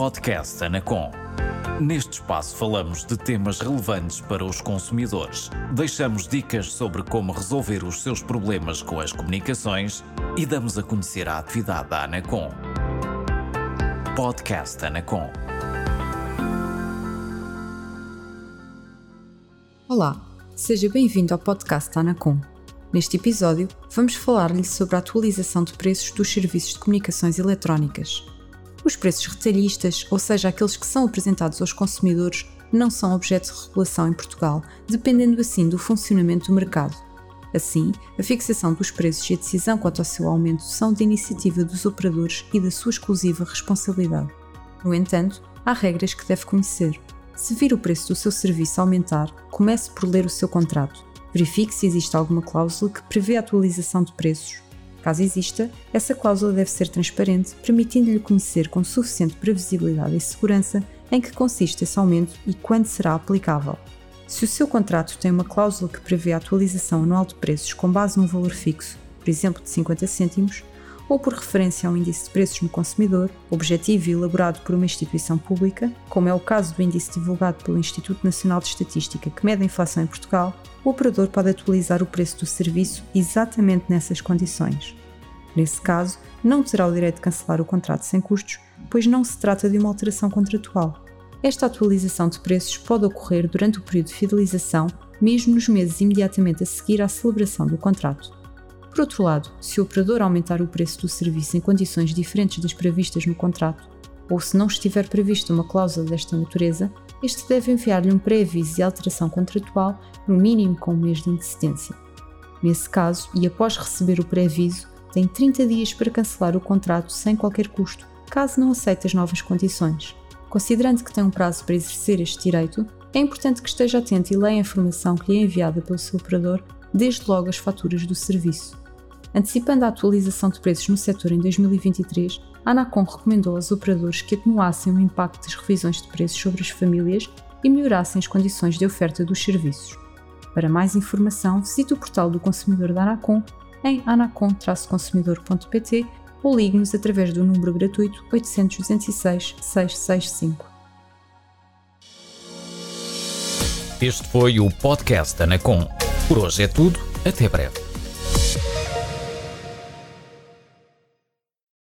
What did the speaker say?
Podcast Anacom. Neste espaço falamos de temas relevantes para os consumidores. Deixamos dicas sobre como resolver os seus problemas com as comunicações e damos a conhecer a atividade da Anacom. Podcast Anacom. Olá, seja bem-vindo ao podcast Anacom. Neste episódio, vamos falar-lhe sobre a atualização de preços dos serviços de comunicações eletrónicas. Os preços retalhistas, ou seja, aqueles que são apresentados aos consumidores, não são objeto de regulação em Portugal, dependendo assim do funcionamento do mercado. Assim, a fixação dos preços e a decisão quanto ao seu aumento são de iniciativa dos operadores e da sua exclusiva responsabilidade. No entanto, há regras que deve conhecer. Se vir o preço do seu serviço aumentar, comece por ler o seu contrato. Verifique se existe alguma cláusula que prevê a atualização de preços. Caso exista, essa cláusula deve ser transparente, permitindo-lhe conhecer com suficiente previsibilidade e segurança em que consiste esse aumento e quando será aplicável. Se o seu contrato tem uma cláusula que prevê a atualização anual de preços com base num valor fixo, por exemplo de 50 cêntimos, ou por referência a um índice de preços no consumidor, objetivo e elaborado por uma instituição pública, como é o caso do índice divulgado pelo Instituto Nacional de Estatística que mede a inflação em Portugal, o operador pode atualizar o preço do serviço exatamente nessas condições. Nesse caso, não terá o direito de cancelar o contrato sem custos, pois não se trata de uma alteração contratual. Esta atualização de preços pode ocorrer durante o período de fidelização, mesmo nos meses imediatamente a seguir à celebração do contrato. Por outro lado, se o operador aumentar o preço do serviço em condições diferentes das previstas no contrato, ou se não estiver prevista uma cláusula desta natureza, este deve enviar-lhe um pré-aviso de alteração contratual, no mínimo com um mês de antecedência. Nesse caso, e após receber o pré-aviso, tem 30 dias para cancelar o contrato sem qualquer custo, caso não aceite as novas condições. Considerando que tem um prazo para exercer este direito, é importante que esteja atento e leia a informação que lhe é enviada pelo seu operador, desde logo as faturas do serviço. Antecipando a atualização de preços no setor em 2023, a Anacom recomendou aos operadores que atenuassem o impacto das revisões de preços sobre as famílias e melhorassem as condições de oferta dos serviços. Para mais informação, visite o portal do consumidor da Anacom em anacom-consumidor.pt ou ligue-nos através do número gratuito 800 206 665. Este foi o podcast Anacom. Por hoje é tudo, até breve.